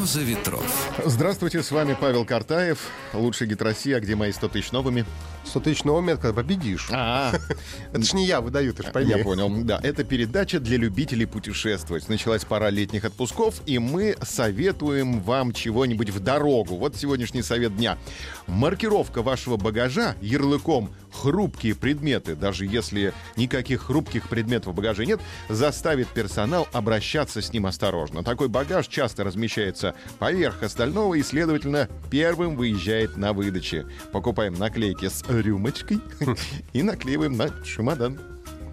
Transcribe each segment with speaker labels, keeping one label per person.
Speaker 1: Роза ветров.
Speaker 2: Здравствуйте, с вами Павел Картаев, лучший гид России, а где мои 100 тысяч новыми?
Speaker 3: 100 тысяч новыми, это когда победишь.
Speaker 2: А,
Speaker 3: Это ж не я выдаю, ты ж пойми.
Speaker 2: я понял. Да, это передача для любителей путешествовать. Началась пора летних отпусков, и мы советуем вам чего-нибудь в дорогу. Вот сегодняшний совет дня. Маркировка вашего багажа ярлыком «хрупкие предметы», даже если никаких хрупких предметов в багаже нет, заставит персонал обращаться с ним осторожно. Такой багаж часто размещается поверх остального и, следовательно, первым выезжает на выдаче. Покупаем наклейки с рюмочкой и наклеиваем на чемодан.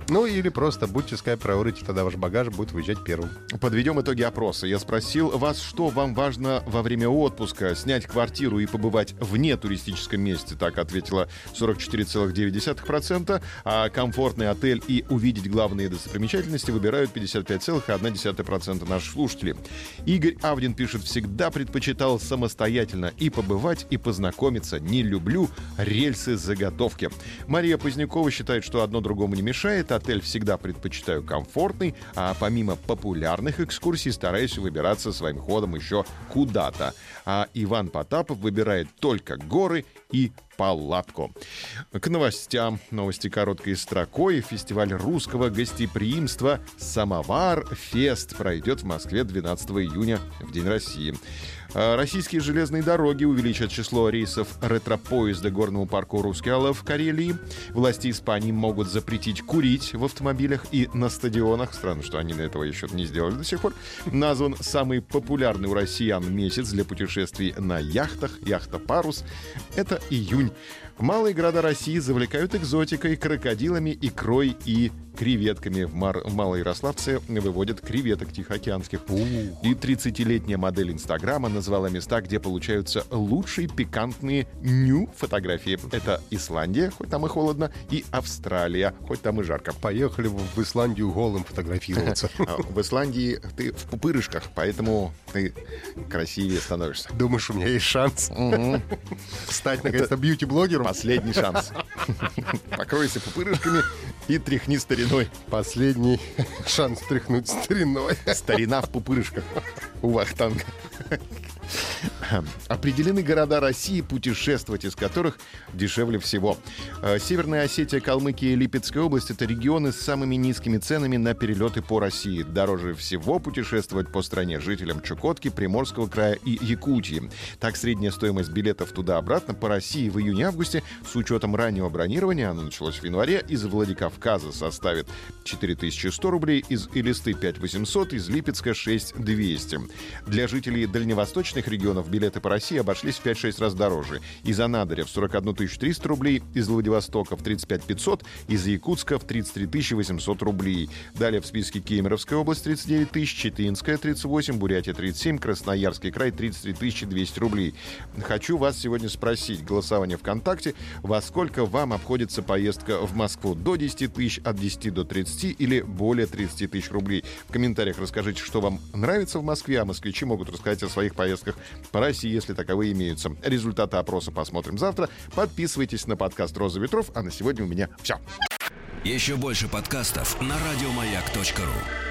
Speaker 3: Ну или просто будьте priority, тогда ваш багаж будет выезжать первым.
Speaker 2: Подведем итоги опроса. Я спросил вас, что вам важно во время отпуска. Снять квартиру и побывать вне туристическом месте. Так ответила 44,9%. А комфортный отель и увидеть главные достопримечательности выбирают 55,1% наших слушателей. Игорь Авдин пишет, всегда предпочитал самостоятельно и побывать, и познакомиться. Не люблю рельсы заготовки. Мария Позднякова считает, что одно другому не мешает. Отель всегда предпочитаю комфортный, а помимо популярных экскурсий стараюсь выбираться своим ходом еще куда-то. А Иван Потапов выбирает только горы и палатку. К новостям. Новости короткой строкой. Фестиваль русского гостеприимства «Самовар Фест» пройдет в Москве 12 июня, в День России. А Российские железные дороги увеличат число рейсов ретропоезда горному парку Рускеала в Карелии. Власти Испании могут запретить курить в автомобилях и на стадионах. Странно, что они этого еще не сделали до сих пор. Назван самый популярный у россиян месяц для путешествий на яхтах. Яхта «Парус» — это июнь. Малые города России завлекают экзотикой, крокодилами, икрой и креветками. В, Мар- в Малой Ярославце выводят креветок тихоокеанских. И 30-летняя модель Инстаграма назвала места, где получаются лучшие пикантные ню-фотографии. Это Исландия, хоть там и холодно, и Австралия, хоть там и жарко.
Speaker 3: Поехали в в Исландию голым фотографироваться.
Speaker 2: А В Исландии ты в пупырышках, поэтому ты красивее становишься.
Speaker 3: Думаешь, у меня есть шанс стать наконец-то бьюти-блогером?
Speaker 2: Последний шанс. Покройся пупырышками и тряхни стариной.
Speaker 3: Последний шанс тряхнуть стариной.
Speaker 2: Старина в пупырышках у Вахтанга. Определены города России, путешествовать из которых дешевле всего. Э, Северная Осетия, Калмыкия и Липецкая область — это регионы с самыми низкими ценами на перелеты по России. Дороже всего путешествовать по стране жителям Чукотки, Приморского края и Якутии. Так, средняя стоимость билетов туда-обратно по России в июне-августе с учетом раннего бронирования, оно началось в январе, из Владикавказа составит 4100 рублей, из Элисты 5800, из Липецка 6200. Для жителей дальневосточных регионов по России обошлись в 5-6 раз дороже. Из Анадыря в 41 300 рублей, из Владивостока в 35 500, из Якутска в 33 800 рублей. Далее в списке Кемеровская область 39 тысяч, Читинская 38, Бурятия 37, Красноярский край 33 200 рублей. Хочу вас сегодня спросить, голосование ВКонтакте, во сколько вам обходится поездка в Москву? До 10 тысяч, от 10 до 30 или более 30 тысяч рублей? В комментариях расскажите, что вам нравится в Москве, а москвичи могут рассказать о своих поездках по России, если таковые имеются. Результаты опроса посмотрим завтра. Подписывайтесь на подкаст «Роза ветров», а на сегодня у меня все.
Speaker 1: Еще больше подкастов на радиомаяк.ру.